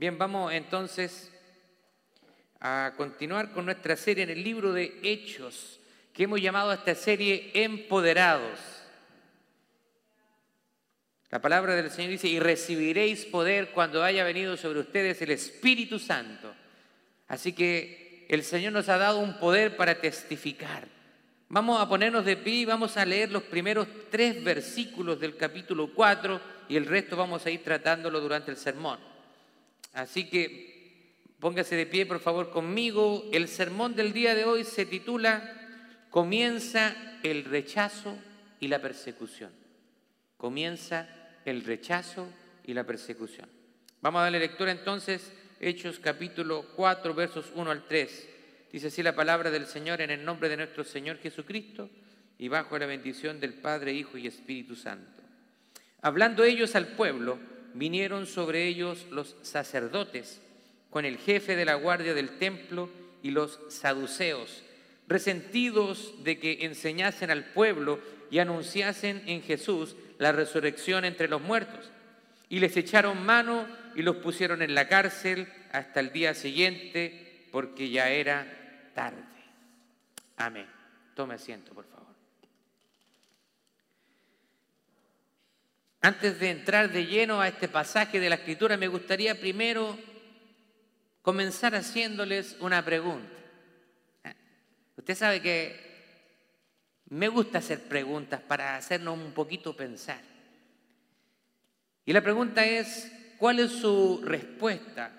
Bien, vamos entonces a continuar con nuestra serie en el libro de Hechos, que hemos llamado a esta serie Empoderados. La palabra del Señor dice, y recibiréis poder cuando haya venido sobre ustedes el Espíritu Santo. Así que el Señor nos ha dado un poder para testificar. Vamos a ponernos de pie y vamos a leer los primeros tres versículos del capítulo 4 y el resto vamos a ir tratándolo durante el sermón. Así que póngase de pie, por favor, conmigo. El sermón del día de hoy se titula Comienza el rechazo y la persecución. Comienza el rechazo y la persecución. Vamos a darle lectura entonces, Hechos capítulo 4, versos 1 al 3. Dice así la palabra del Señor en el nombre de nuestro Señor Jesucristo y bajo la bendición del Padre, Hijo y Espíritu Santo. Hablando ellos al pueblo, vinieron sobre ellos los sacerdotes con el jefe de la guardia del templo y los saduceos, resentidos de que enseñasen al pueblo y anunciasen en Jesús la resurrección entre los muertos. Y les echaron mano y los pusieron en la cárcel hasta el día siguiente, porque ya era tarde. Amén. Tome asiento, por favor. Antes de entrar de lleno a este pasaje de la Escritura, me gustaría primero comenzar haciéndoles una pregunta. Usted sabe que me gusta hacer preguntas para hacernos un poquito pensar. Y la pregunta es, ¿cuál es su respuesta?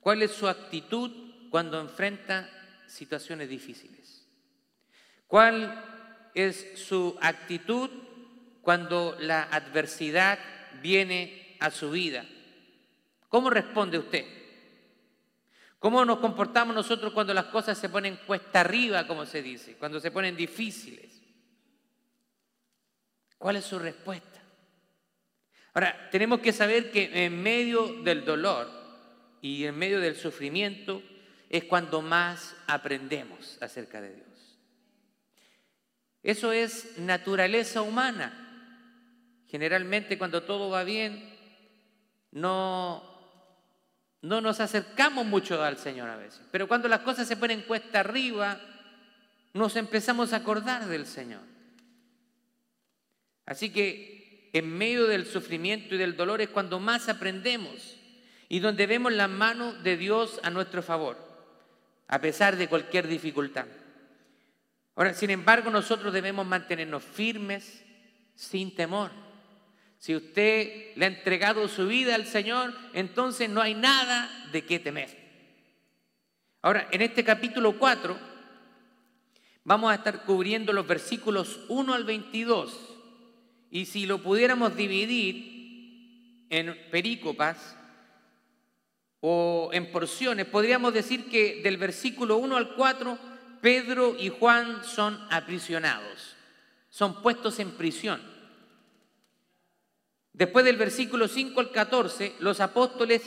¿Cuál es su actitud cuando enfrenta situaciones difíciles? ¿Cuál es su actitud cuando la adversidad viene a su vida? ¿Cómo responde usted? ¿Cómo nos comportamos nosotros cuando las cosas se ponen cuesta arriba, como se dice, cuando se ponen difíciles? ¿Cuál es su respuesta? Ahora, tenemos que saber que en medio del dolor y en medio del sufrimiento es cuando más aprendemos acerca de Dios. Eso es naturaleza humana. Generalmente cuando todo va bien, no, no nos acercamos mucho al Señor a veces. Pero cuando las cosas se ponen cuesta arriba, nos empezamos a acordar del Señor. Así que en medio del sufrimiento y del dolor es cuando más aprendemos y donde vemos la mano de Dios a nuestro favor, a pesar de cualquier dificultad. Ahora, sin embargo, nosotros debemos mantenernos firmes, sin temor si usted le ha entregado su vida al Señor, entonces no hay nada de qué temer. Ahora, en este capítulo 4 vamos a estar cubriendo los versículos 1 al 22. Y si lo pudiéramos dividir en perícopas o en porciones, podríamos decir que del versículo 1 al 4, Pedro y Juan son aprisionados, son puestos en prisión. Después del versículo 5 al 14, los apóstoles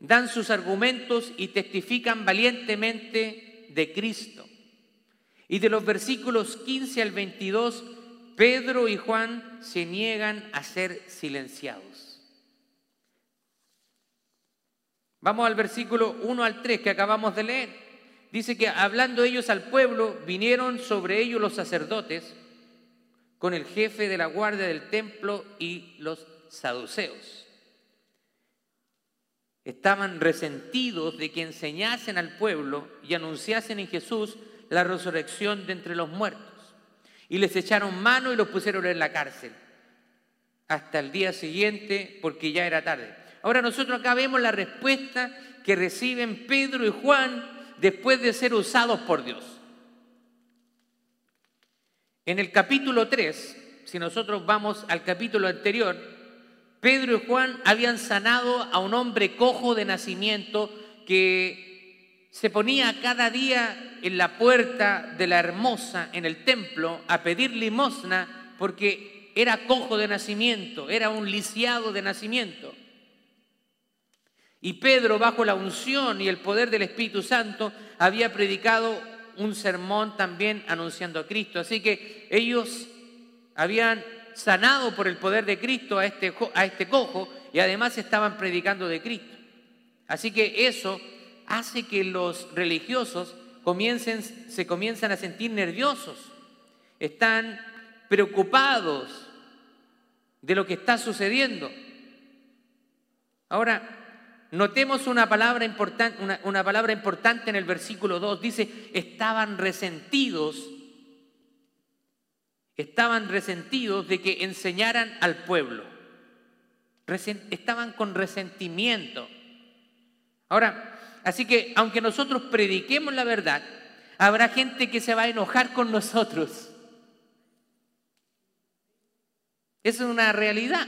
dan sus argumentos y testifican valientemente de Cristo. Y de los versículos 15 al 22, Pedro y Juan se niegan a ser silenciados. Vamos al versículo 1 al 3 que acabamos de leer. Dice que hablando ellos al pueblo, vinieron sobre ellos los sacerdotes con el jefe de la guardia del templo y los saduceos. Estaban resentidos de que enseñasen al pueblo y anunciasen en Jesús la resurrección de entre los muertos. Y les echaron mano y los pusieron en la cárcel hasta el día siguiente porque ya era tarde. Ahora nosotros acá vemos la respuesta que reciben Pedro y Juan después de ser usados por Dios. En el capítulo 3, si nosotros vamos al capítulo anterior, Pedro y Juan habían sanado a un hombre cojo de nacimiento que se ponía cada día en la puerta de la hermosa en el templo a pedir limosna porque era cojo de nacimiento, era un lisiado de nacimiento. Y Pedro, bajo la unción y el poder del Espíritu Santo, había predicado un sermón también anunciando a Cristo. Así que ellos habían sanado por el poder de Cristo a este, a este cojo y además estaban predicando de Cristo. Así que eso hace que los religiosos comiencen, se comienzan a sentir nerviosos, están preocupados de lo que está sucediendo. Ahora, notemos una palabra, importante, en el versículo 2. Dice, estaban resentidos, estaban resentidos de que enseñaran al pueblo. estaban con resentimiento. Ahora, así que aunque nosotros prediquemos la verdad, habrá gente que se va a enojar con nosotros. Es una realidad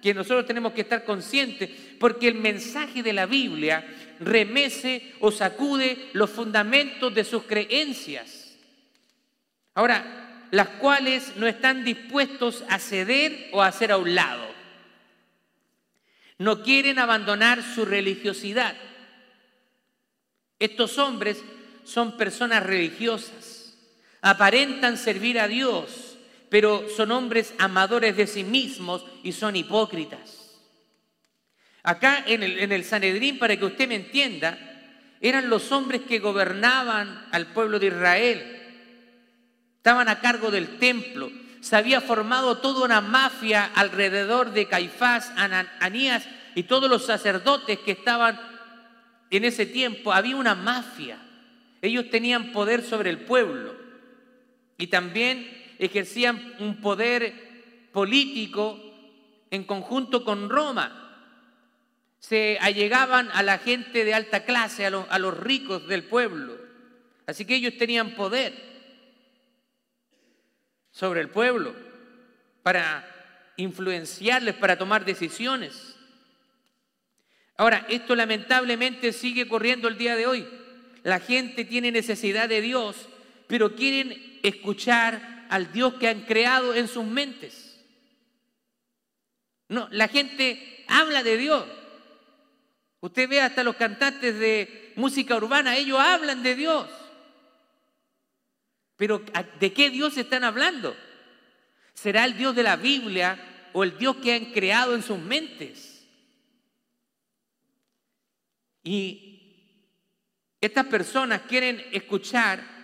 que nosotros tenemos que estar conscientes, porque el mensaje de la Biblia remece o sacude los fundamentos de sus creencias. Ahora, las cuales no están dispuestos a ceder o a hacer a un lado. No quieren abandonar su religiosidad. Estos hombres son personas religiosas, aparentan servir a Dios, pero son hombres amadores de sí mismos y son hipócritas. Acá en el, Sanedrín, para que usted me entienda, eran los hombres que gobernaban al pueblo de Israel. Estaban a cargo del templo. Se había formado toda una mafia alrededor de Caifás, Anías y todos los sacerdotes que estaban en ese tiempo. Había una mafia. Ellos tenían poder sobre el pueblo. Y también ejercían un poder político en conjunto con Roma. Se allegaban a la gente de alta clase, a, los ricos del pueblo. Así que ellos tenían poder sobre el pueblo para influenciarles, para tomar decisiones. Ahora, esto lamentablemente sigue corriendo el día de hoy. La gente tiene necesidad de Dios, pero quieren escuchar al Dios que han creado en sus mentes. No, la gente habla de Dios. Usted ve hasta los cantantes de música urbana, ellos hablan de Dios. Pero ¿de qué Dios están hablando? ¿Será el Dios de la Biblia o el Dios que han creado en sus mentes? Y estas personas quieren escuchar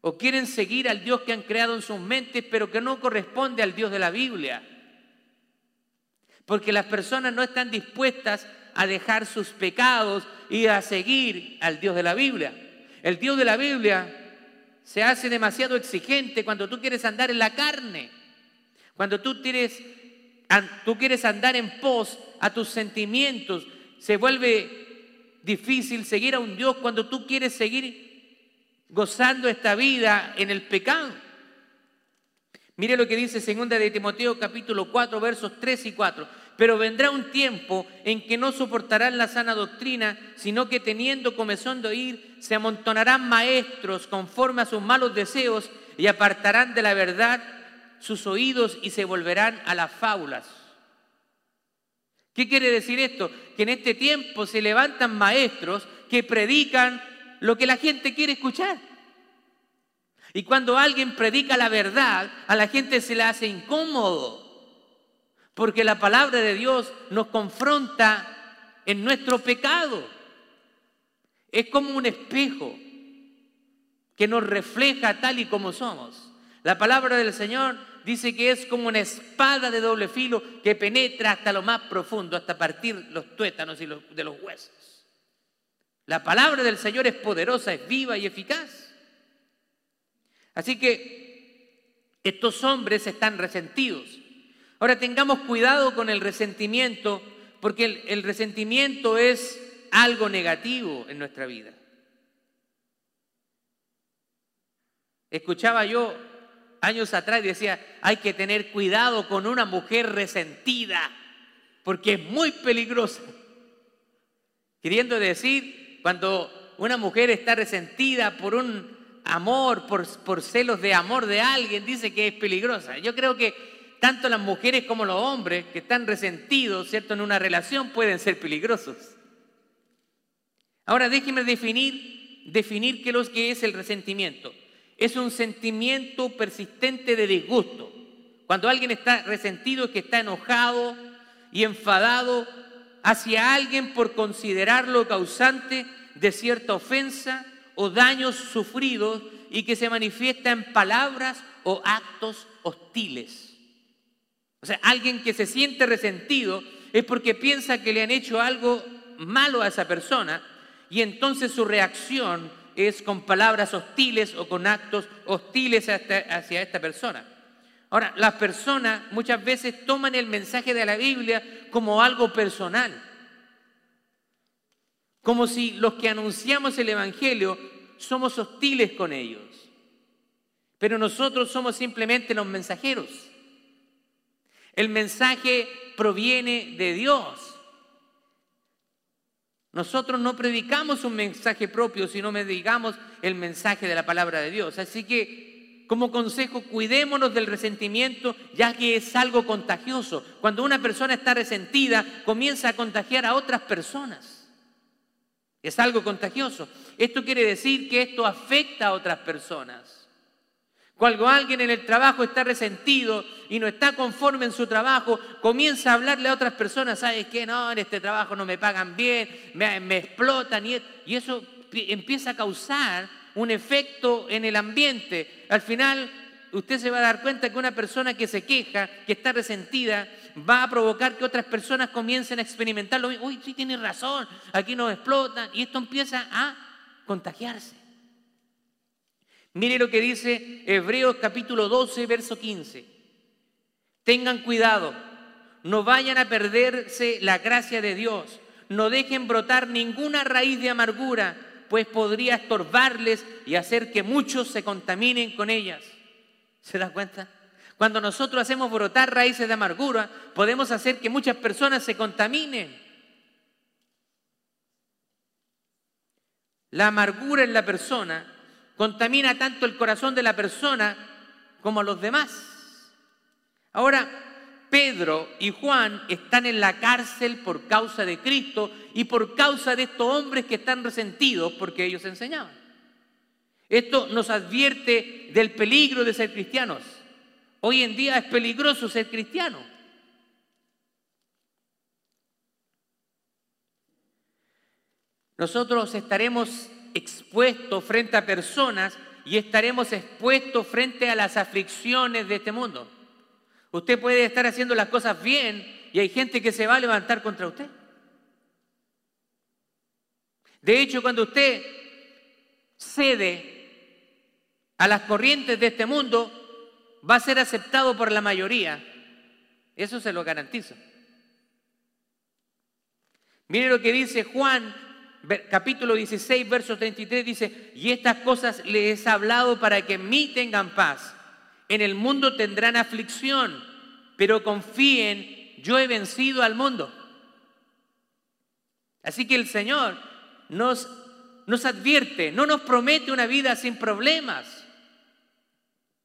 o quieren seguir al Dios que han creado en sus mentes, pero que no corresponde al Dios de la Biblia. Porque las personas no están dispuestas a dejar sus pecados y a seguir al Dios de la Biblia. El Dios de la Biblia se hace demasiado exigente cuando tú quieres andar en la carne, cuando tú quieres, tú quieres andar en pos a tus sentimientos. Se vuelve difícil seguir a un Dios cuando tú quieres seguir gozando esta vida en el pecado. Mire lo que dice segunda de Timoteo capítulo 4 versos 3 y 4. Pero vendrá un tiempo en que no soportarán la sana doctrina, sino que teniendo comezón de oír, se amontonarán maestros conforme a sus malos deseos y apartarán de la verdad sus oídos y se volverán a las fábulas. ¿Qué quiere decir esto? Que en este tiempo se levantan maestros que predican lo que la gente quiere escuchar. Y cuando alguien predica la verdad, a la gente se le hace incómodo, porque la palabra de Dios nos confronta en nuestro pecado. Es como un espejo que nos refleja tal y como somos. La palabra del Señor dice que es como una espada de doble filo que penetra hasta lo más profundo, hasta partir los tuétanos y de los huesos. La palabra del Señor es poderosa, es viva y eficaz. Así que estos hombres están resentidos. Ahora tengamos cuidado con el resentimiento, porque el, resentimiento es algo negativo en nuestra vida. Escuchaba yo años atrás y decía, hay que tener cuidado con una mujer resentida, porque es muy peligrosa. Queriendo decir cuando una mujer está resentida por un amor, por, celos de amor de alguien, dice que es peligrosa. Yo creo que tanto las mujeres como los hombres que están resentidos, ¿cierto?, en una relación pueden ser peligrosos. Ahora déjenme definir, definir qué es, qué es el resentimiento. Es un sentimiento persistente de disgusto. Cuando alguien está resentido es que está enojado y enfadado hacia alguien por considerarlo causante de cierta ofensa o daños sufridos y que se manifiesta en palabras o actos hostiles. O sea, alguien que se siente resentido es porque piensa que le han hecho algo malo a esa persona y entonces su reacción es con palabras hostiles o con actos hostiles hacia esta persona. Ahora, las personas muchas veces toman el mensaje de la Biblia como algo personal, como si los que anunciamos el Evangelio somos hostiles con ellos, pero nosotros somos simplemente los mensajeros. El mensaje proviene de Dios. Nosotros no predicamos un mensaje propio, sino predicamos el mensaje de la palabra de Dios. Así que, como consejo, cuidémonos del resentimiento, ya que es algo contagioso. Cuando una persona está resentida, comienza a contagiar a otras personas. Es algo contagioso. Esto quiere decir que esto afecta a otras personas. Cuando alguien en el trabajo está resentido y no está conforme en su trabajo, comienza a hablarle a otras personas, ¿sabes qué? No, en este trabajo no me pagan bien, me, explotan y, y eso empieza a causar un efecto en el ambiente. Al final, usted se va a dar cuenta que una persona que se queja, que está resentida, va a provocar que otras personas comiencen a experimentar lo mismo. Uy, sí, tiene razón, aquí nos explotan. Y esto empieza a contagiarse. Mire lo que dice Hebreos capítulo 12, verso 15. Tengan cuidado, no vayan a perderse la gracia de Dios, no dejen brotar ninguna raíz de amargura, pues podría estorbarles y hacer que muchos se contaminen con ellas. ¿Se da cuenta? Cuando nosotros hacemos brotar raíces de amargura, podemos hacer que muchas personas se contaminen. La amargura en la persona contamina tanto el corazón de la persona como a los demás. Ahora, Pedro y Juan están en la cárcel por causa de Cristo y por causa de estos hombres que están resentidos porque ellos enseñaban. Esto nos advierte del peligro de ser cristianos. Hoy en día es peligroso ser cristiano. Nosotros estaremos expuestos frente a personas y estaremos expuestos frente a las aflicciones de este mundo. Usted puede estar haciendo las cosas bien y hay gente que se va a levantar contra usted. De hecho, cuando usted cede a las corrientes de este mundo, va a ser aceptado por la mayoría. Eso se lo garantizo. Mire lo que dice Juan capítulo 16, verso 33 dice, y estas cosas les he hablado para que en mí tengan paz. En el mundo tendrán aflicción, pero confíen, yo he vencido al mundo. Así que el Señor nos, nos advierte, no nos promete una vida sin problemas.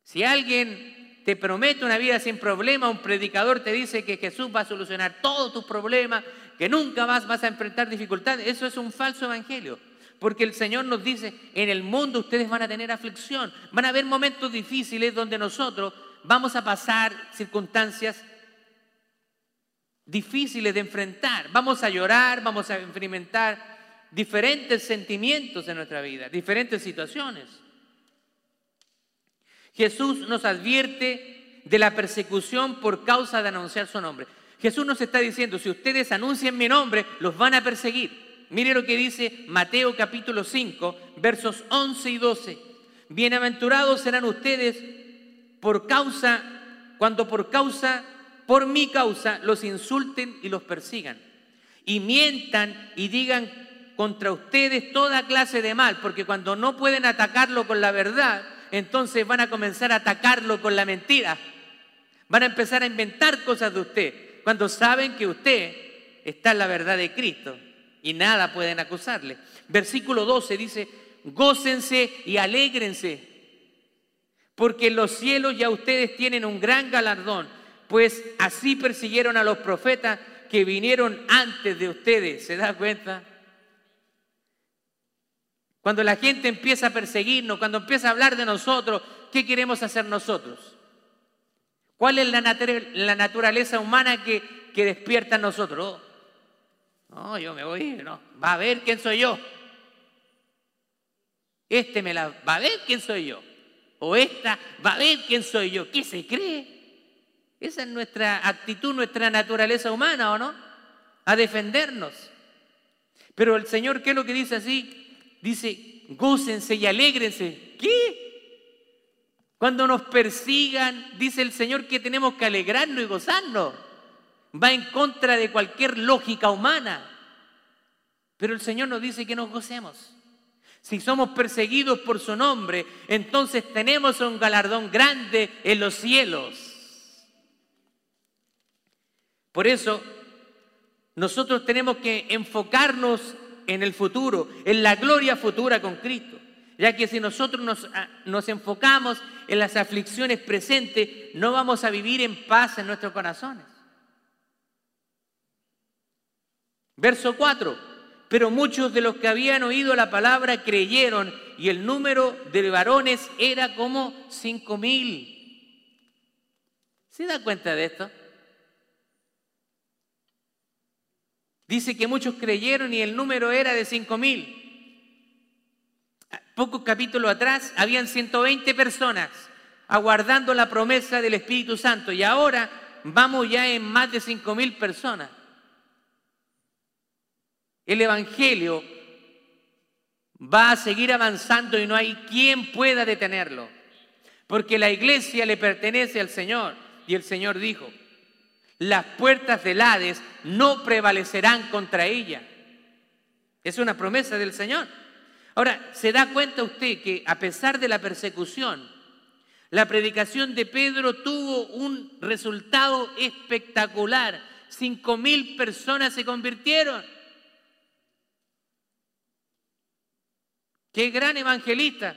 Si alguien te promete una vida sin problemas, un predicador te dice que Jesús va a solucionar todos tus problemas, que nunca más vas a enfrentar dificultades. Eso es un falso evangelio. Porque el Señor nos dice, en el mundo ustedes van a tener aflicción, van a haber momentos difíciles donde nosotros vamos a pasar circunstancias difíciles de enfrentar. Vamos a llorar, vamos a experimentar diferentes sentimientos en nuestra vida, diferentes situaciones. Jesús nos advierte de la persecución por causa de anunciar su nombre. Jesús nos está diciendo, si ustedes anuncian mi nombre, los van a perseguir. Mire lo que dice Mateo capítulo 5, versos 11 y 12. Bienaventurados serán ustedes por causa, cuando por causa, por mi causa, los insulten y los persigan. Y mientan y digan contra ustedes toda clase de mal, porque cuando no pueden atacarlo con la verdad, entonces van a comenzar a atacarlo con la mentira. Van a empezar a inventar cosas de usted cuando saben que usted está en la verdad de Cristo y nada pueden acusarle. Versículo 12 dice, gócense y alégrense, porque en los cielos ya ustedes tienen un gran galardón, pues así persiguieron a los profetas que vinieron antes de ustedes. ¿Se da cuenta? Cuando la gente empieza a perseguirnos, cuando empieza a hablar de nosotros, ¿qué queremos hacer nosotros? ¿Cuál es la, naturaleza humana que, despierta en nosotros? No, yo me voy, no. Va a ver quién soy yo. Este me la va a ver quién soy yo. O esta va a ver quién soy yo. ¿Qué se cree? Esa es nuestra actitud, nuestra naturaleza humana, ¿o no? A defendernos. Pero el Señor, ¿qué es lo que dice así? Dice, gócense y alégrense. ¿Qué? Cuando nos persigan, dice el Señor que tenemos que alegrarnos y gozarnos. Va en contra de cualquier lógica humana. Pero el Señor nos dice que nos gocemos. Si somos perseguidos por su nombre, entonces tenemos un galardón grande en los cielos. Por eso, nosotros tenemos que enfocarnos en el futuro, en la gloria futura con Cristo. Ya que si nosotros nos, ah, nos, enfocamos en las aflicciones presentes, no vamos a vivir en paz en nuestros corazones. Verso 4. Pero muchos de los que habían oído la palabra creyeron y el número de varones era como cinco mil. ¿Se da cuenta de esto? Dice que muchos creyeron y el número era de cinco mil. Pocos capítulos atrás habían 120 personas aguardando la promesa del Espíritu Santo y ahora vamos ya en más de cinco mil personas. El Evangelio va a seguir avanzando y no hay quien pueda detenerlo. Porque la iglesia le pertenece al Señor. Y el Señor dijo, las puertas del Hades no prevalecerán contra ella. Es una promesa del Señor. Ahora, ¿se da cuenta usted que a pesar de la persecución, la predicación de Pedro tuvo un resultado espectacular? Cinco mil personas se convirtieron. Qué gran evangelista.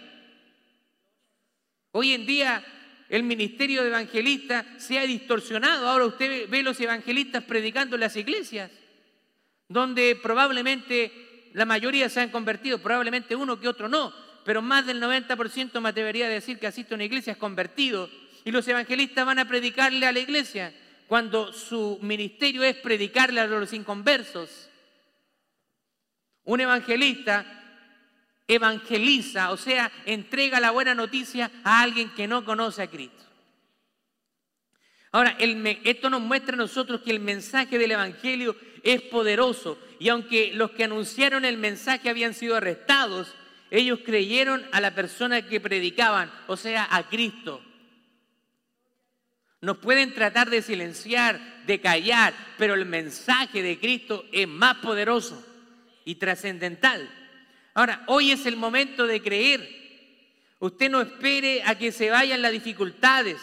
Hoy en día el ministerio de evangelista se ha distorsionado. Ahora usted ve los evangelistas predicando en las iglesias, donde probablemente la mayoría se han convertido, probablemente uno que otro no, pero más del 90% me atrevería a decir que asiste a una iglesia es convertido. Y los evangelistas van a predicarle a la iglesia cuando su ministerio es predicarle a los inconversos. Un evangelista evangeliza, o sea, entrega la buena noticia a alguien que no conoce a Cristo. Ahora, esto nos muestra a nosotros que el mensaje del Evangelio es poderoso y aunque los que anunciaron el mensaje habían sido arrestados, ellos creyeron a la persona que predicaban, o sea, a Cristo. Nos pueden tratar de silenciar, de callar, pero el mensaje de Cristo es más poderoso y trascendental. Ahora, hoy es el momento de creer. Usted no espere a que se vayan las dificultades,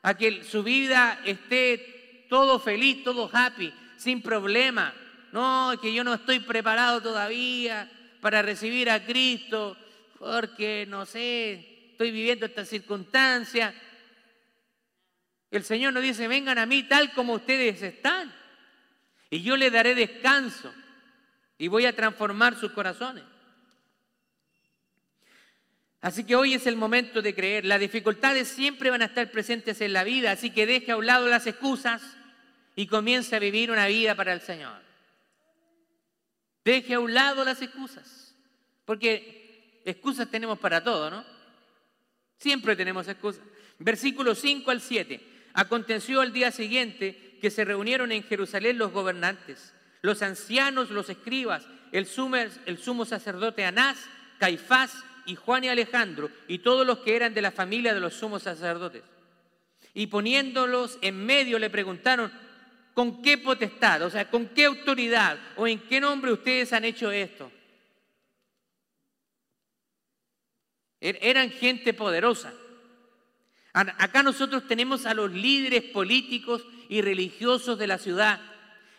a que su vida esté todo feliz, todo happy, sin problema. No, que yo no estoy preparado todavía para recibir a Cristo, porque no sé, estoy viviendo esta circunstancia. El Señor nos dice, vengan a mí tal como ustedes están, y yo les daré descanso, y voy a transformar sus corazones. Así que hoy es el momento de creer. Las dificultades siempre van a estar presentes en la vida, así que deje a un lado las excusas y comience a vivir una vida para el Señor. Deje a un lado las excusas, porque excusas tenemos para todo, ¿no? Siempre tenemos excusas. Versículo 5 al 7. Aconteció al día siguiente que se reunieron en Jerusalén los gobernantes, los ancianos, los escribas, el sumo, el sumo sacerdote Anás, Caifás, y Juan y Alejandro y todos los que eran de la familia de los sumos sacerdotes. Y poniéndolos en medio le preguntaron, ¿con qué potestad? O sea, ¿con qué autoridad? ¿O en qué nombre ustedes han hecho esto? Er, eran gente poderosa. Acá nosotros tenemos a los líderes políticos y religiosos de la ciudad,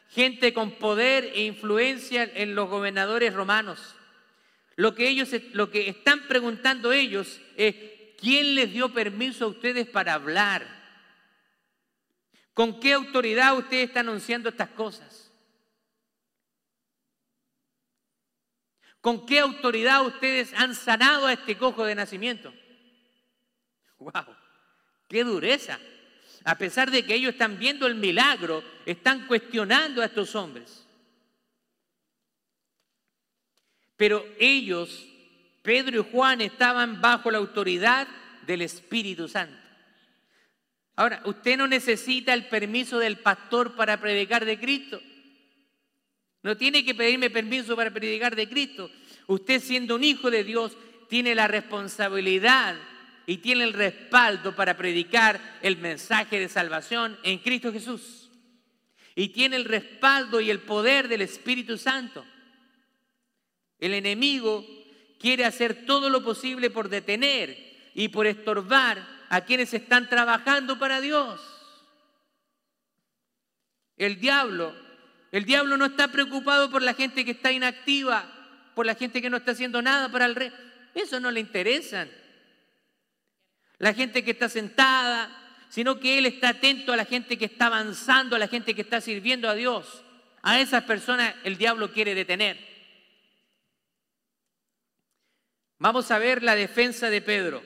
gente con poder e influencia en los gobernadores romanos. Lo que ellos, lo que están preguntando ellos es, ¿quién les dio permiso a ustedes para hablar? ¿Con qué autoridad usted está anunciando estas cosas? ¿Con qué autoridad ustedes han sanado a este cojo de nacimiento? ¡Wow! ¡Qué dureza! A pesar de que ellos están viendo el milagro, están cuestionando a estos hombres. Pero ellos, Pedro y Juan, estaban bajo la autoridad del Espíritu Santo. Ahora, usted no necesita el permiso del pastor para predicar de Cristo. No tiene que pedirme permiso para predicar de Cristo. Usted siendo un hijo de Dios tiene la responsabilidad y tiene el respaldo para predicar el mensaje de salvación en Cristo Jesús. Y tiene el respaldo y el poder del Espíritu Santo. El enemigo quiere hacer todo lo posible por detener y por estorbar a quienes están trabajando para Dios. El diablo el diablo no está preocupado por la gente que está inactiva, por la gente que no está haciendo nada para el rey. Eso no le interesa. La gente que está sentada, sino que él está atento a la gente que está avanzando, a la gente que está sirviendo a Dios. A esas personas el diablo quiere detener. Vamos a ver la defensa de Pedro.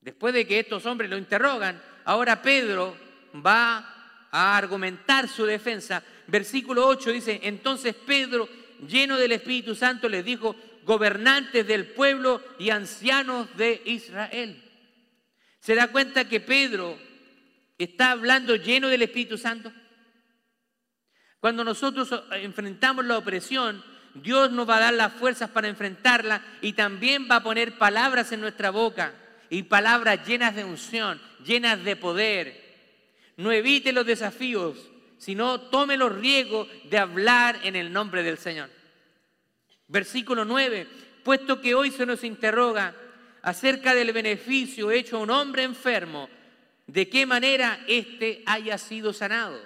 Después de que estos hombres lo interrogan, ahora Pedro va a argumentar su defensa. Versículo 8 dice, entonces Pedro, lleno del Espíritu Santo, les dijo, gobernantes del pueblo y ancianos de Israel. ¿Se da cuenta que Pedro está hablando lleno del Espíritu Santo? Cuando nosotros enfrentamos la opresión, Dios nos va a dar las fuerzas para enfrentarla y también va a poner palabras en nuestra boca y palabras llenas de unción, llenas de poder, no evite los desafíos, sino tome los riesgos de hablar en el nombre del Señor. Versículo 9, puesto que hoy se nos interroga acerca del beneficio hecho a un hombre enfermo, de qué manera éste haya sido sanado.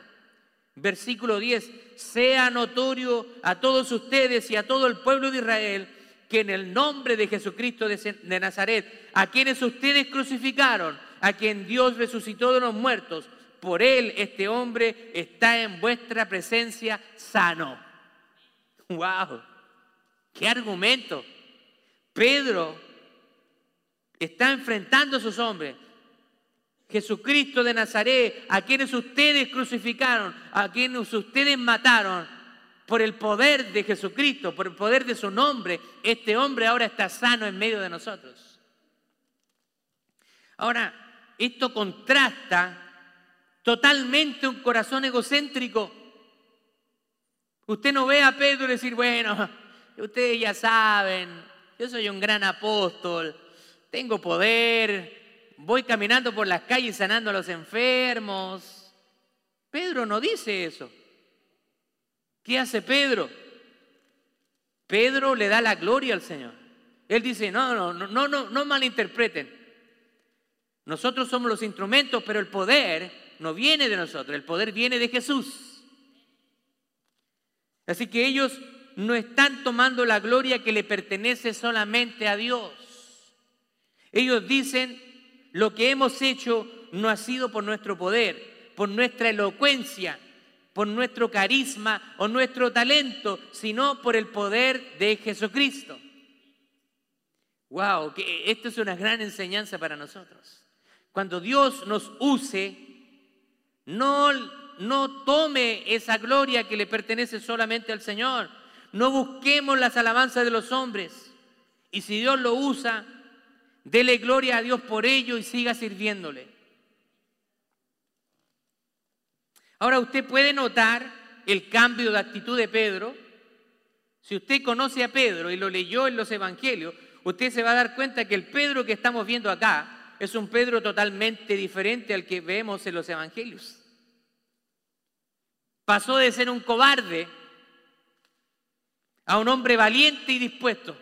Versículo 10, sea notorio a todos ustedes y a todo el pueblo de Israel que en el nombre de Jesucristo de Nazaret, a quienes ustedes crucificaron, a quien Dios resucitó de los muertos, por él este hombre está en vuestra presencia sano. ¡Wow! ¡Qué argumento! Pedro está enfrentando a sus hombres. Jesucristo de Nazaret, a quienes ustedes crucificaron, a quienes ustedes mataron, por el poder de Jesucristo, por el poder de su nombre, este hombre ahora está sano en medio de nosotros. Ahora, esto contrasta totalmente un corazón egocéntrico. Usted no ve a Pedro decir, bueno, ustedes ya saben, yo soy un gran apóstol, tengo poder, voy caminando por las calles sanando a los enfermos. Pedro no dice eso. ¿Qué hace Pedro? Pedro le da la gloria al Señor. Él dice, no, no, no, no, no, malinterpreten. Nosotros somos los instrumentos, pero el poder no viene de nosotros, el poder viene de Jesús. Así que ellos no están tomando la gloria que le pertenece solamente a Dios. Ellos dicen, lo que hemos hecho no ha sido por nuestro poder, por nuestra elocuencia, por nuestro carisma o nuestro talento, sino por el poder de Jesucristo. Wow, que esto es una gran enseñanza para nosotros. Cuando Dios nos use, no, no tome esa gloria que le pertenece solamente al Señor. No busquemos las alabanzas de los hombres. Y si Dios lo usa, dele gloria a Dios por ello y siga sirviéndole. Ahora usted puede notar el cambio de actitud de Pedro. Si usted conoce a Pedro y lo leyó en los evangelios, usted se va a dar cuenta que el Pedro que estamos viendo acá es un Pedro totalmente diferente al que vemos en los evangelios. Pasó de ser un cobarde a un hombre valiente y dispuesto.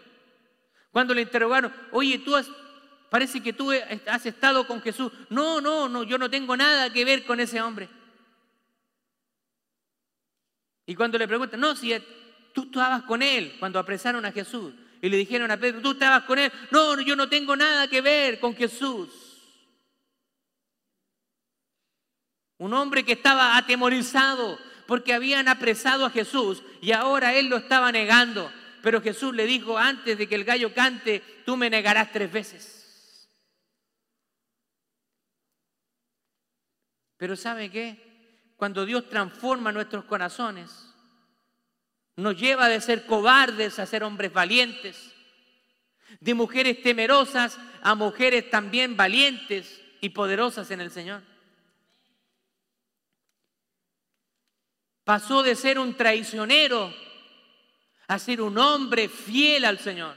Cuando le interrogaron, oye, tú has, parece que tú has estado con Jesús. No, no, no, yo no tengo nada que ver con ese hombre. Y cuando le preguntan, no, si tú estabas con él cuando apresaron a Jesús y le dijeron a Pedro, tú estabas con él. No, yo no tengo nada que ver con Jesús. Un hombre que estaba atemorizado porque habían apresado a Jesús y ahora él lo estaba negando. Pero Jesús le dijo, antes de que el gallo cante, tú me negarás tres veces. Pero ¿sabe qué? Cuando Dios transforma nuestros corazones, Nos lleva de ser cobardes a ser hombres valientes, de mujeres temerosas a mujeres también valientes y poderosas en el Señor. Pasó de ser un traicionero a ser un hombre fiel al Señor.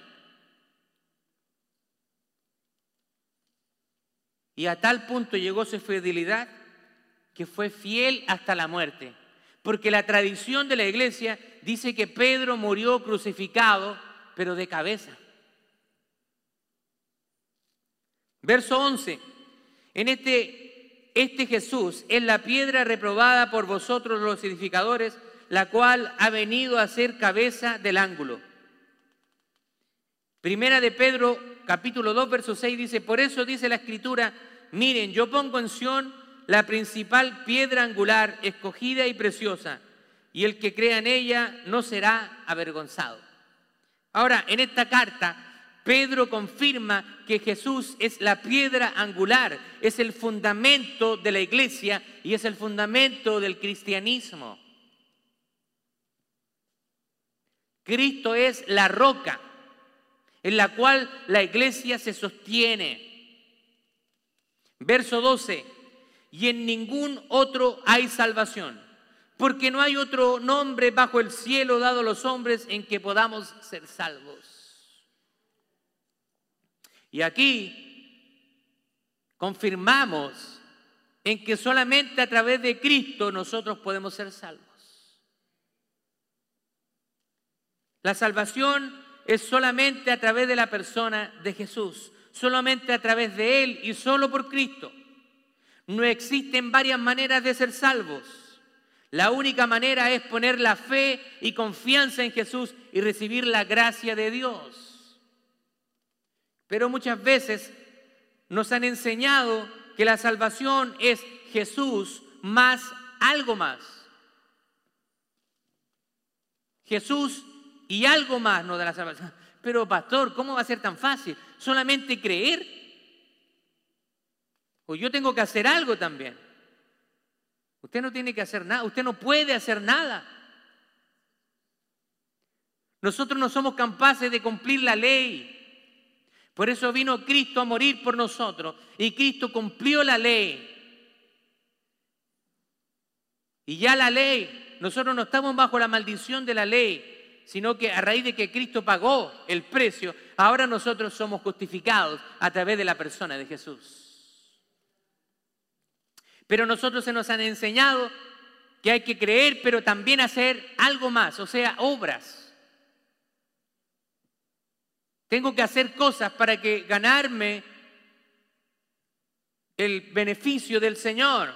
Y a tal punto llegó su fidelidad que fue fiel hasta la muerte. Porque la tradición de la iglesia dice que Pedro murió crucificado, pero de cabeza. Verso 11. En este, este Jesús es la piedra reprobada por vosotros los edificadores, la cual ha venido a ser cabeza del ángulo. Primera de Pedro, capítulo 2, verso 6 dice, por eso dice la escritura, miren, yo pongo en Sión la principal piedra angular, escogida y preciosa, y el que crea en ella no será avergonzado. Ahora, en esta carta, Pedro confirma que Jesús es la piedra angular, es el fundamento de la iglesia y es el fundamento del cristianismo. Cristo es la roca en la cual la iglesia se sostiene. Verso 12, y en ningún otro hay salvación, porque no hay otro nombre bajo el cielo dado a los hombres en que podamos ser salvos. Y aquí confirmamos en que solamente a través de Cristo nosotros podemos ser salvos. La salvación es solamente a través de la persona de Jesús, solamente a través de Él y solo por Cristo. No existen varias maneras de ser salvos. La única manera es poner la fe y confianza en Jesús y recibir la gracia de Dios. Pero muchas veces nos han enseñado que la salvación es Jesús más algo más. Jesús y algo más no da la salvación. Pero pastor, ¿cómo va a ser tan fácil? ¿Solamente creer? O yo tengo que hacer algo también. Usted no tiene que hacer nada, usted no puede hacer nada. Nosotros no somos capaces de cumplir la ley. Por eso vino Cristo a morir por nosotros. Y Cristo cumplió la ley. Y ya la ley, nosotros no estamos bajo la maldición de la ley sino que a raíz de que Cristo pagó el precio, ahora nosotros somos justificados a través de la persona de Jesús. Pero nosotros se nos han enseñado que hay que creer, pero también hacer algo más, o sea, obras. Tengo que hacer cosas para que ganarme el beneficio del Señor,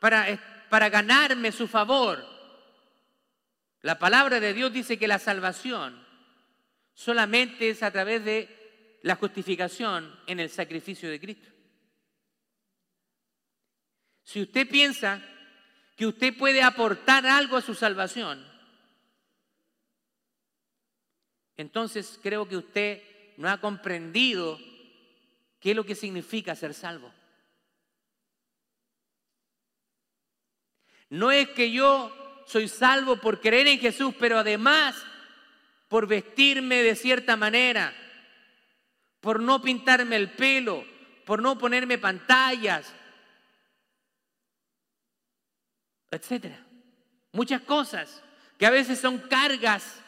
para, para ganarme su favor. La palabra de Dios dice que la salvación solamente es a través de la justificación en el sacrificio de Cristo. Si usted piensa que usted puede aportar algo a su salvación, entonces creo que usted no ha comprendido qué es lo que significa ser salvo. No es que yo soy salvo por creer en Jesús, pero además por vestirme de cierta manera, por no pintarme el pelo, por no ponerme pantallas, etcétera. Muchas cosas que a veces son cargas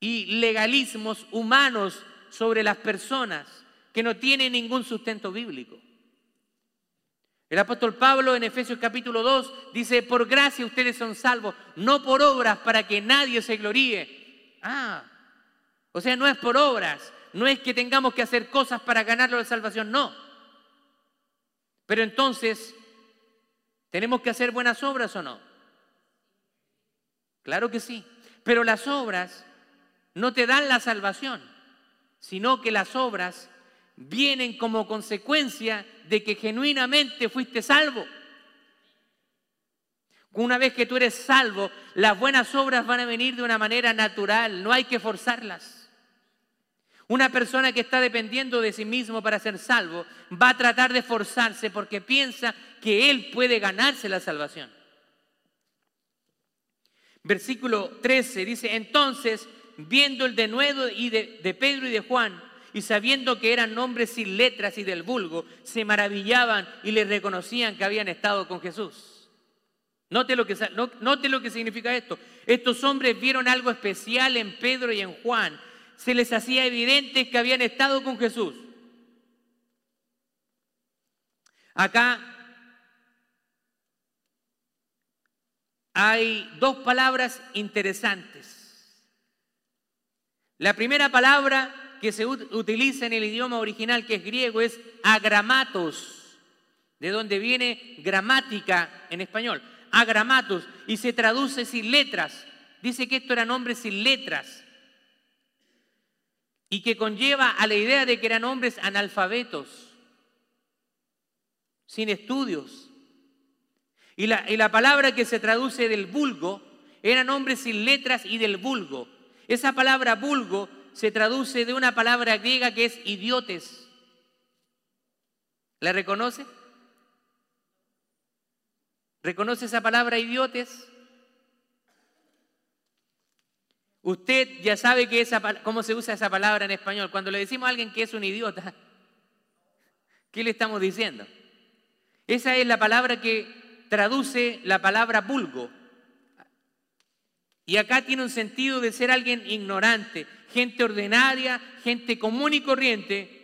y legalismos humanos sobre las personas que no tienen ningún sustento bíblico. El apóstol Pablo en Efesios capítulo 2 dice, por gracia ustedes son salvos, no por obras para que nadie se gloríe. Ah, o sea, no es por obras, no es que tengamos que hacer cosas para ganarlo la salvación, no. Pero entonces, ¿tenemos que hacer buenas obras o no? Claro que sí, pero las obras no te dan la salvación, sino que las obras vienen como consecuencia de que genuinamente fuiste salvo. Una vez que tú eres salvo, las buenas obras van a venir de una manera natural, no hay que forzarlas. Una persona que está dependiendo de sí mismo para ser salvo va a tratar de forzarse porque piensa que él puede ganarse la salvación. Versículo 13 dice, entonces, viendo el denuedo y de, Pedro y de Juan, y sabiendo que eran nombres sin letras y del vulgo, se maravillaban y les reconocían que habían estado con Jesús. Lo, que, note lo que significa esto. Estos hombres vieron algo especial en Pedro y en Juan. Se les hacía evidente que habían estado con Jesús. Acá hay dos palabras interesantes. La primera palabra que se utiliza en el idioma original, que es griego, es agramatos, de donde viene gramática en español, agramatos, y se traduce sin letras. Dice que esto eran hombres sin letras y que conlleva a la idea de que eran hombres analfabetos, sin estudios. Y la, y la palabra que se traduce del vulgo, eran hombres sin letras y del vulgo. Esa palabra vulgo se traduce de una palabra griega que es idiotes. ¿La reconoce? ¿Reconoce esa palabra idiotes? Usted ya sabe que esa, cómo se usa esa palabra en español. Cuando le decimos a alguien que es un idiota, ¿qué le estamos diciendo? Esa es la palabra que traduce la palabra vulgo. Y acá tiene un sentido de ser alguien ignorante, gente ordinaria, gente común y corriente.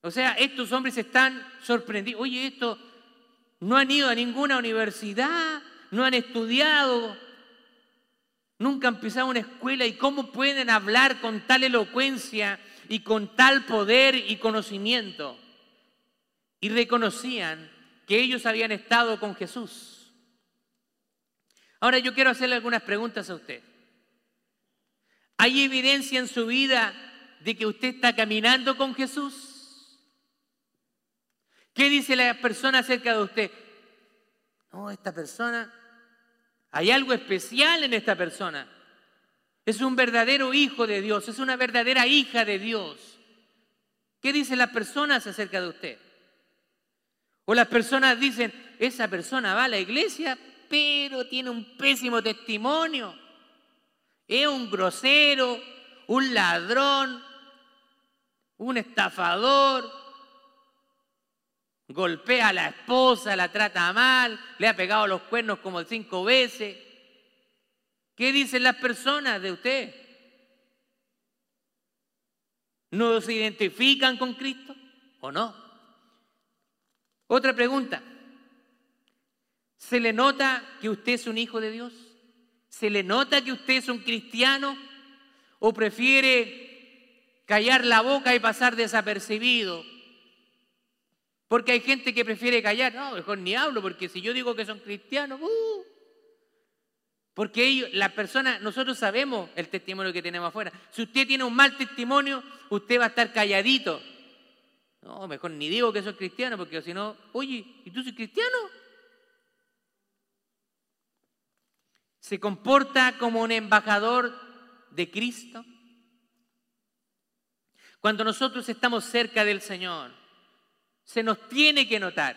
O sea, estos hombres están sorprendidos. Oye, esto no han ido a ninguna universidad, no han estudiado, nunca han pisado una escuela y cómo pueden hablar con tal elocuencia y con tal poder y conocimiento. Y reconocían que ellos habían estado con Jesús. Ahora yo quiero hacerle algunas preguntas a usted. ¿Hay evidencia en su vida de que usted está caminando con Jesús? ¿Qué dice la persona acerca de usted? No, esta persona, hay algo especial en esta persona. Es un verdadero hijo de Dios, es una verdadera hija de Dios. ¿Qué dicen las personas acerca de usted? O las personas dicen, esa persona va a la iglesia, pero tiene un pésimo testimonio es un grosero, un ladrón, un estafador, golpea a la esposa, la trata mal, le ha pegado los cuernos como cinco veces. ¿Qué dicen las personas de usted? ¿No se identifican con Cristo o no? Otra pregunta. ¿Se le nota que usted es un hijo de Dios? ¿Se le nota que usted es un cristiano o prefiere callar la boca y pasar desapercibido? Porque hay gente que prefiere callar, no, mejor ni hablo, porque si yo digo que son cristianos, uh, porque ellos, la persona, nosotros sabemos el testimonio que tenemos afuera. Si usted tiene un mal testimonio, usted va a estar calladito. No, mejor ni digo que soy cristiano, porque si no, oye, ¿y tú soy cristiano? se comporta como un embajador de Cristo? Cuando nosotros estamos cerca del Señor, se nos tiene que notar,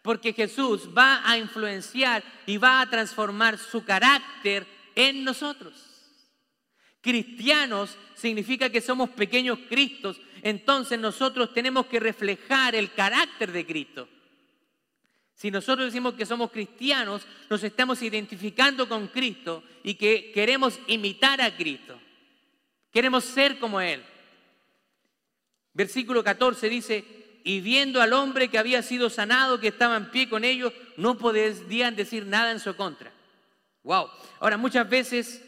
porque Jesús va a influenciar y va a transformar su carácter en nosotros. Cristianos significa que somos pequeños Cristos, entonces nosotros tenemos que reflejar el carácter de Cristo. Si nosotros decimos que somos cristianos, nos estamos identificando con Cristo y que queremos imitar a Cristo. Queremos ser como Él. Versículo 14 dice, y viendo al hombre que había sido sanado, que estaba en pie con ellos, no podían decir nada en su contra. Wow. Ahora, muchas veces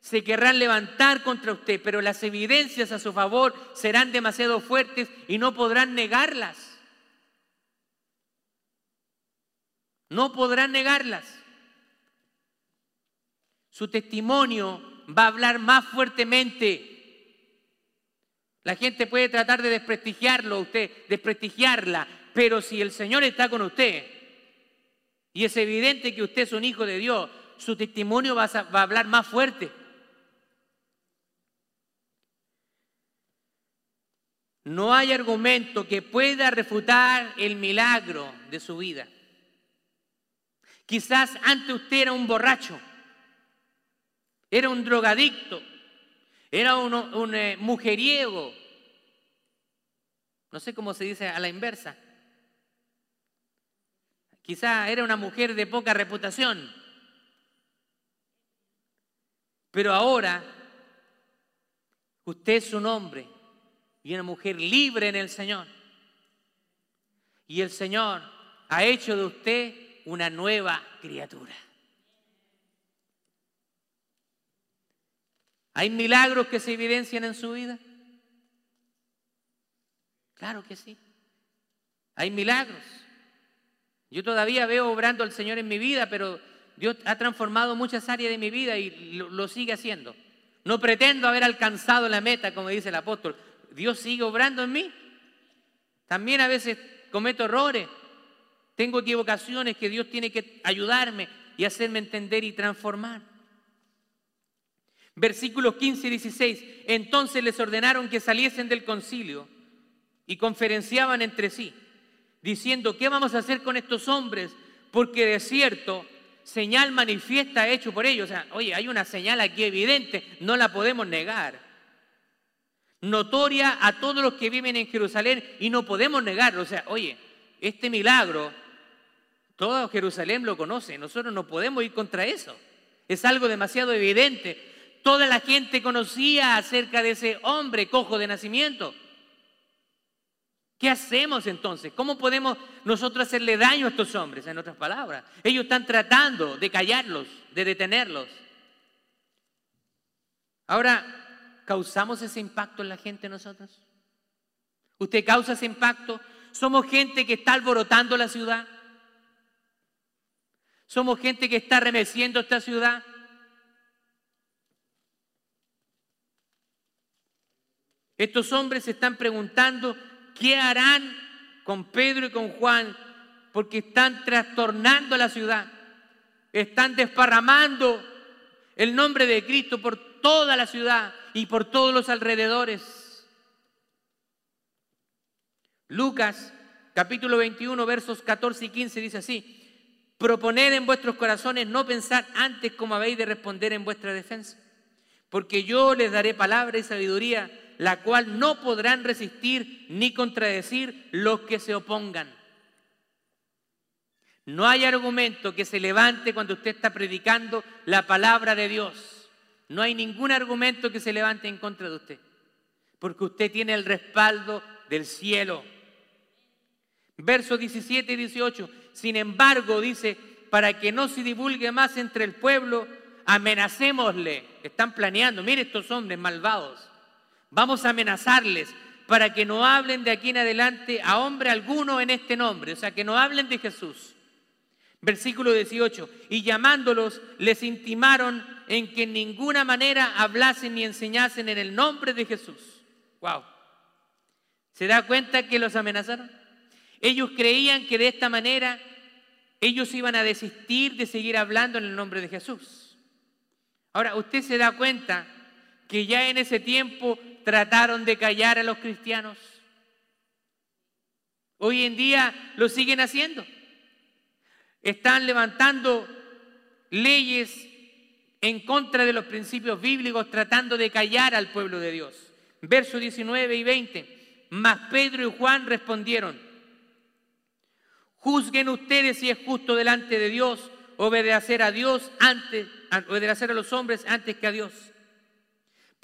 se querrán levantar contra usted, pero las evidencias a su favor serán demasiado fuertes y no podrán negarlas. No podrán negarlas. Su testimonio va a hablar más fuertemente. La gente puede tratar de desprestigiarlo a usted, desprestigiarla, pero si el Señor está con usted y es evidente que usted es un hijo de Dios, su testimonio va a, va a hablar más fuerte. No hay argumento que pueda refutar el milagro de su vida Quizás antes usted era un borracho, era un drogadicto, era un, eh, mujeriego, no sé cómo se dice a la inversa. Quizás era una mujer de poca reputación, pero ahora usted es un hombre y una mujer libre en el Señor. Y el Señor ha hecho de usted una nueva criatura. ¿Hay milagros que se evidencian en su vida? Claro que sí. Hay milagros. Yo todavía veo obrando al Señor en mi vida, pero Dios ha transformado muchas áreas de mi vida y lo, lo sigue haciendo. No pretendo haber alcanzado la meta, como dice el apóstol. Dios sigue obrando en mí. También a veces cometo errores, tengo equivocaciones que Dios tiene que ayudarme y hacerme entender y transformar. Versículos 15 y 16. Entonces les ordenaron que saliesen del concilio y conferenciaban entre sí, diciendo, ¿qué vamos a hacer con estos hombres? Porque de cierto, señal manifiesta hecho por ellos. O sea, oye, hay una señal aquí evidente, no la podemos negar notoria a todos los que viven en Jerusalén y no podemos negarlo. O sea, oye, este milagro, todo Jerusalén lo conoce, nosotros no podemos ir contra eso. Es algo demasiado evidente. Toda la gente conocía acerca de ese hombre cojo de nacimiento. ¿Qué hacemos entonces? ¿Cómo podemos nosotros hacerle daño a estos hombres? En otras palabras, ellos están tratando de callarlos, de detenerlos. Ahora, ¿Causamos ese impacto en la gente nosotros? ¿Usted causa ese impacto? ¿Somos gente que está alborotando la ciudad? ¿Somos gente que está remeciendo esta ciudad? Estos hombres se están preguntando qué harán con Pedro y con Juan porque están trastornando la ciudad, están desparramando el nombre de Cristo por toda la ciudad y por todos los alrededores. Lucas capítulo 21 versos 14 y 15 dice así, proponed en vuestros corazones no pensar antes como habéis de responder en vuestra defensa, porque yo les daré palabra y sabiduría, la cual no podrán resistir ni contradecir los que se opongan. No hay argumento que se levante cuando usted está predicando la palabra de Dios. No hay ningún argumento que se levante en contra de usted, porque usted tiene el respaldo del cielo. Versos 17 y 18. Sin embargo, dice, para que no se divulgue más entre el pueblo, amenacémosle. Están planeando, mire estos hombres malvados. Vamos a amenazarles para que no hablen de aquí en adelante a hombre alguno en este nombre, o sea, que no hablen de Jesús. Versículo 18. Y llamándolos, les intimaron en que en ninguna manera hablasen ni enseñasen en el nombre de Jesús. Wow. ¿Se da cuenta que los amenazaron? Ellos creían que de esta manera ellos iban a desistir de seguir hablando en el nombre de Jesús. Ahora, usted se da cuenta que ya en ese tiempo trataron de callar a los cristianos. Hoy en día lo siguen haciendo. Están levantando leyes en contra de los principios bíblicos, tratando de callar al pueblo de Dios. Versos 19 y 20. Mas Pedro y Juan respondieron, juzguen ustedes si es justo delante de Dios obedecer a Dios antes, obedecer a los hombres antes que a Dios.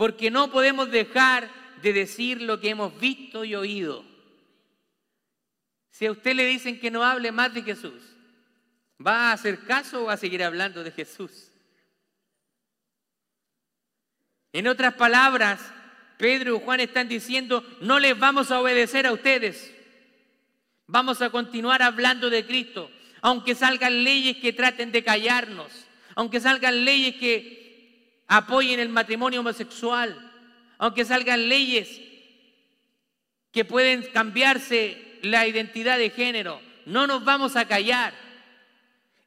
Porque no podemos dejar de decir lo que hemos visto y oído. Si a usted le dicen que no hable más de Jesús, ¿va a hacer caso o va a seguir hablando de Jesús? En otras palabras, Pedro y Juan están diciendo, no les vamos a obedecer a ustedes. Vamos a continuar hablando de Cristo, aunque salgan leyes que traten de callarnos, aunque salgan leyes que apoyen el matrimonio homosexual, aunque salgan leyes que pueden cambiarse la identidad de género, no nos vamos a callar.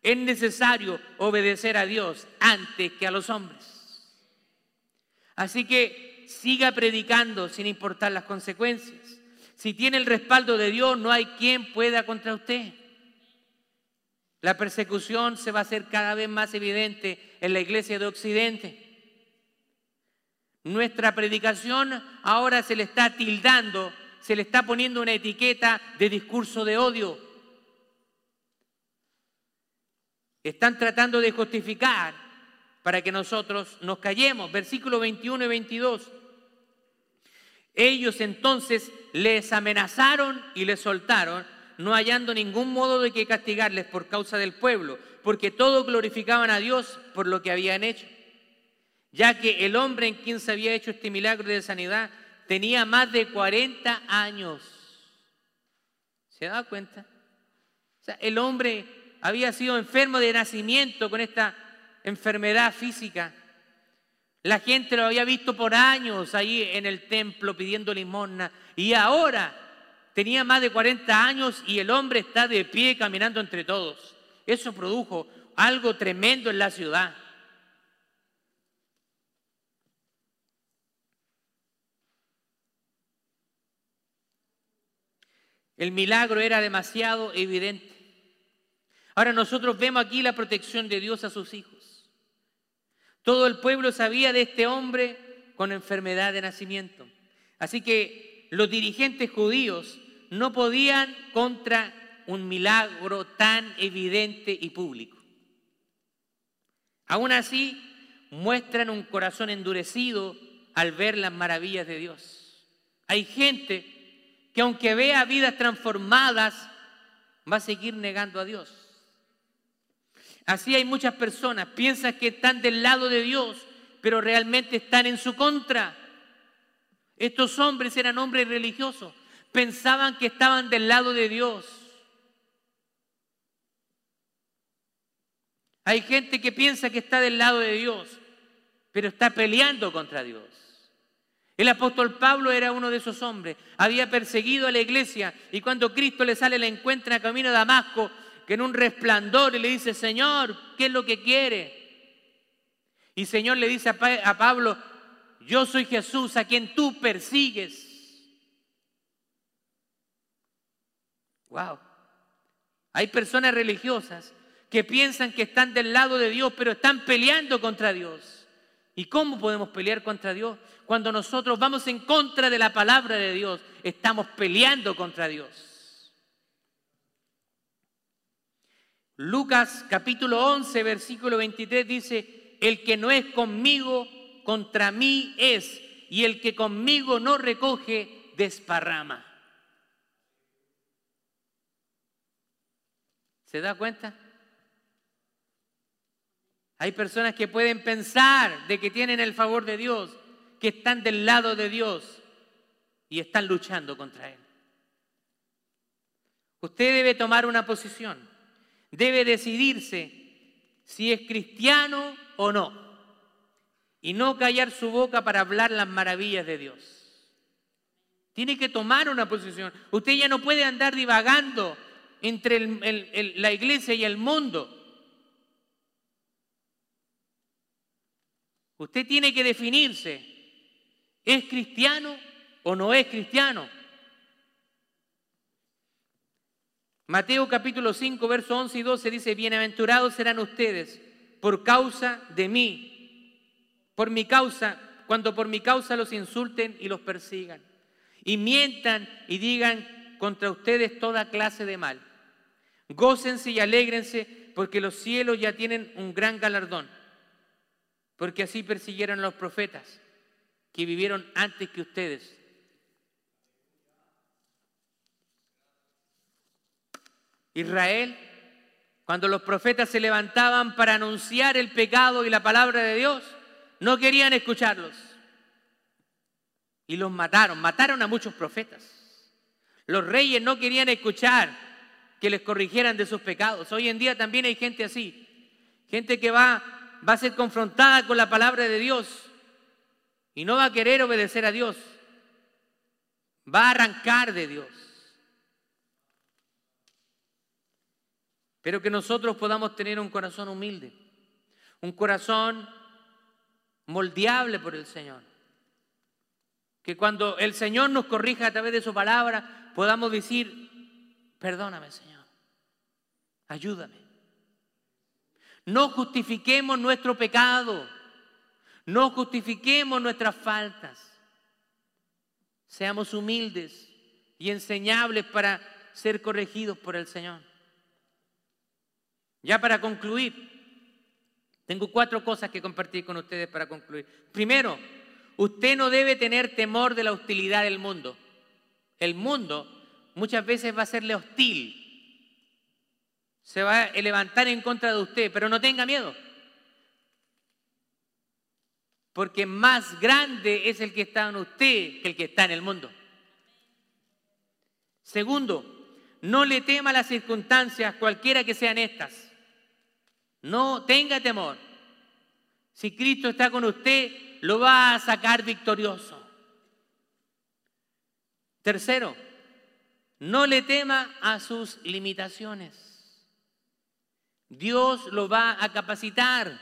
Es necesario obedecer a Dios antes que a los hombres. Así que siga predicando sin importar las consecuencias. Si tiene el respaldo de Dios, no hay quien pueda contra usted. La persecución se va a hacer cada vez más evidente en la iglesia de Occidente. Nuestra predicación ahora se le está tildando, se le está poniendo una etiqueta de discurso de odio. Están tratando de justificar para que nosotros nos callemos. Versículo 21 y 22. Ellos entonces les amenazaron y les soltaron no hallando ningún modo de que castigarles por causa del pueblo, porque todos glorificaban a Dios por lo que habían hecho, ya que el hombre en quien se había hecho este milagro de sanidad tenía más de 40 años. ¿Se da cuenta? O sea, el hombre había sido enfermo de nacimiento con esta enfermedad física. La gente lo había visto por años ahí en el templo pidiendo limosna y ahora tenía más de 40 años y el hombre está de pie caminando entre todos. Eso produjo algo tremendo en la ciudad. El milagro era demasiado evidente. Ahora nosotros vemos aquí la protección de Dios a sus hijos. Todo el pueblo sabía de este hombre con enfermedad de nacimiento. Así que los dirigentes judíos no podían contra un milagro tan evidente y público. Aún así, muestran un corazón endurecido al ver las maravillas de Dios. Hay gente que aunque vea vidas transformadas, va a seguir negando a Dios. Así hay muchas personas, piensan que están del lado de Dios, pero realmente están en su contra. Estos hombres eran hombres religiosos, pensaban que estaban del lado de Dios. Hay gente que piensa que está del lado de Dios, pero está peleando contra Dios. El apóstol Pablo era uno de esos hombres. Había perseguido a la iglesia y cuando Cristo le sale, le encuentra camino a Damasco, que en un resplandor y le dice, Señor, ¿qué es lo que quiere? Y Señor le dice a Pablo, yo soy Jesús a quien tú persigues. Wow. Hay personas religiosas que piensan que están del lado de Dios, pero están peleando contra Dios. ¿Y cómo podemos pelear contra Dios? Cuando nosotros vamos en contra de la palabra de Dios, estamos peleando contra Dios. Lucas capítulo 11, versículo 23 dice, el que no es conmigo, contra mí es, y el que conmigo no recoge, desparrama. ¿Se da cuenta? Hay personas que pueden pensar de que tienen el favor de Dios, que están del lado de Dios y están luchando contra Él. Usted debe tomar una posición, debe decidirse si es cristiano o no, y no callar su boca para hablar las maravillas de Dios. Tiene que tomar una posición. Usted ya no puede andar divagando entre la iglesia y el mundo. Usted tiene que definirse, ¿es cristiano o no es cristiano? Mateo capítulo 5, verso 11 y 12 dice, bienaventurados serán ustedes por causa de mí, por mi causa, cuando por mi causa los insulten y los persigan, y mientan y digan contra ustedes toda clase de mal. Gócense y alégrense porque los cielos ya tienen un gran galardón. Porque así persiguieron a los profetas que vivieron antes que ustedes. Israel, cuando los profetas se levantaban para anunciar el pecado y la palabra de Dios, no querían escucharlos. Y los mataron, mataron a muchos profetas. Los reyes no querían escuchar que les corrigieran de sus pecados. Hoy en día también hay gente así, gente que va, va a ser confrontada con la palabra de Dios y no va a querer obedecer a Dios, va a arrancar de Dios. Pero que nosotros podamos tener un corazón humilde, un corazón moldeable por el Señor. Que cuando el Señor nos corrija a través de su palabra, podamos decir, perdóname Señor ayúdame. No justifiquemos nuestro pecado. No justifiquemos nuestras faltas. Seamos humildes y enseñables para ser corregidos por el Señor. Ya para concluir, tengo cuatro cosas que compartir con ustedes para concluir. Primero, usted no debe tener temor de la hostilidad del mundo. El mundo muchas veces va a serle hostil. Se va a levantar en contra de usted, pero no tenga miedo. Porque más grande es el que está en usted que el que está en el mundo. Segundo, no le tema las circunstancias, cualquiera que sean estas. No tenga temor. Si Cristo está con usted, lo va a sacar victorioso. Tercero, no le tema a sus limitaciones. Dios lo va a capacitar,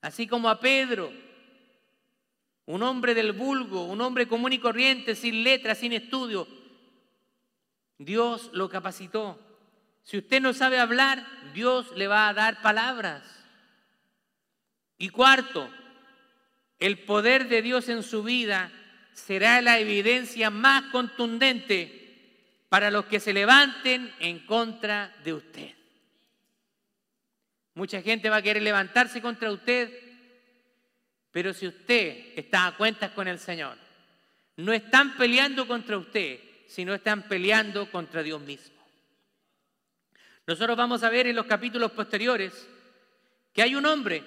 así como a Pedro, un hombre del vulgo, un hombre común y corriente, sin letras, sin estudio. Dios lo capacitó. Si usted no sabe hablar, Dios le va a dar palabras. Y cuarto, el poder de Dios en su vida será la evidencia más contundente para los que se levanten en contra de usted. Mucha gente va a querer levantarse contra usted, pero si usted está a cuentas con el Señor, no están peleando contra usted, sino están peleando contra Dios mismo. Nosotros vamos a ver en los capítulos posteriores que hay un hombre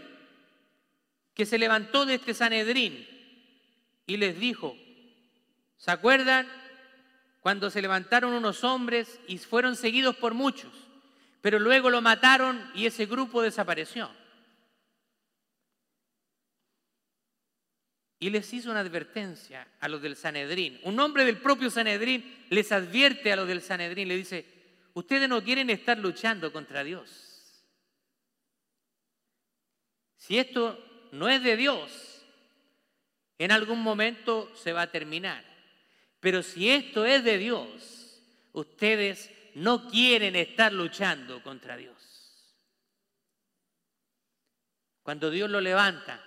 que se levantó de este Sanedrín y les dijo, ¿se acuerdan cuando se levantaron unos hombres y fueron seguidos por muchos, pero luego lo mataron y ese grupo desapareció? Y les hizo una advertencia a los del Sanedrín. Un hombre del propio Sanedrín les advierte a los del Sanedrín, le dice, Ustedes no quieren estar luchando contra Dios. Si esto no es de Dios, en algún momento se va a terminar. Pero si esto es de Dios, ustedes no quieren estar luchando contra Dios. Cuando Dios lo levanta,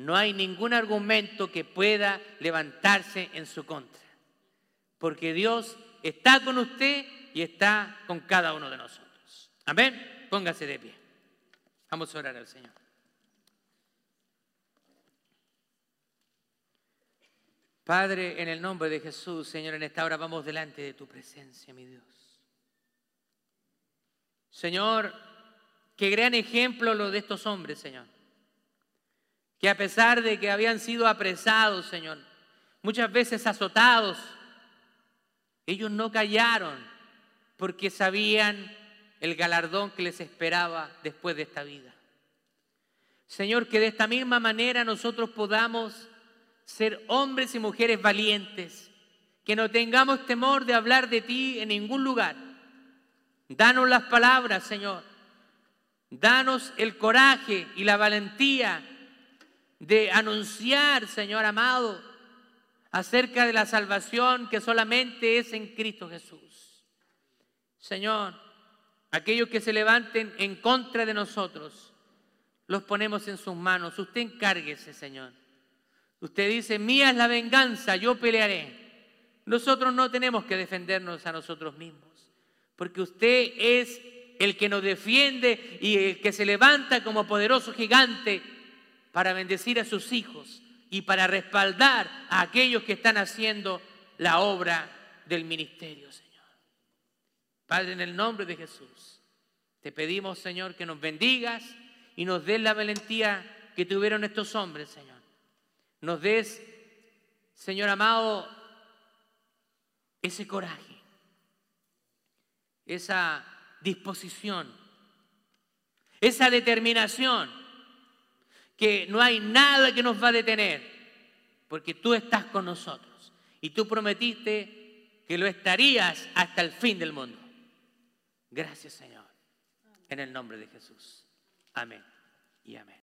no hay ningún argumento que pueda levantarse en su contra. Porque Dios está con usted y está con cada uno de nosotros. Amén. Póngase de pie. Vamos a orar al Señor. Padre, en el nombre de Jesús, Señor, en esta hora vamos delante de tu presencia, mi Dios. Señor, qué gran ejemplo lo de estos hombres, Señor. Que a pesar de que habían sido apresados, Señor, muchas veces azotados, ellos no callaron, porque sabían el galardón que les esperaba después de esta vida. Señor, que de esta misma manera nosotros podamos ser hombres y mujeres valientes, que no tengamos temor de hablar de ti en ningún lugar. Danos las palabras, Señor. Danos el coraje y la valentía de anunciar, Señor amado, acerca de la salvación que solamente es en Cristo Jesús. Señor, aquellos que se levanten en contra de nosotros, los ponemos en sus manos. Usted encárguese, Señor. Usted dice, mía es la venganza, yo pelearé. Nosotros no tenemos que defendernos a nosotros mismos, porque usted es el que nos defiende y el que se levanta como poderoso gigante para bendecir a sus hijos y para respaldar a aquellos que están haciendo la obra del ministerio, Señor. Padre, en el nombre de Jesús, te pedimos, Señor, que nos bendigas y nos des la valentía que tuvieron estos hombres, Señor. Nos des, Señor amado, ese coraje, esa disposición, esa determinación, que no hay nada que nos va a detener, porque tú estás con nosotros y tú prometiste que lo estarías hasta el fin del mundo. Gracias Señor. En el nombre de Jesús. Amén y amén.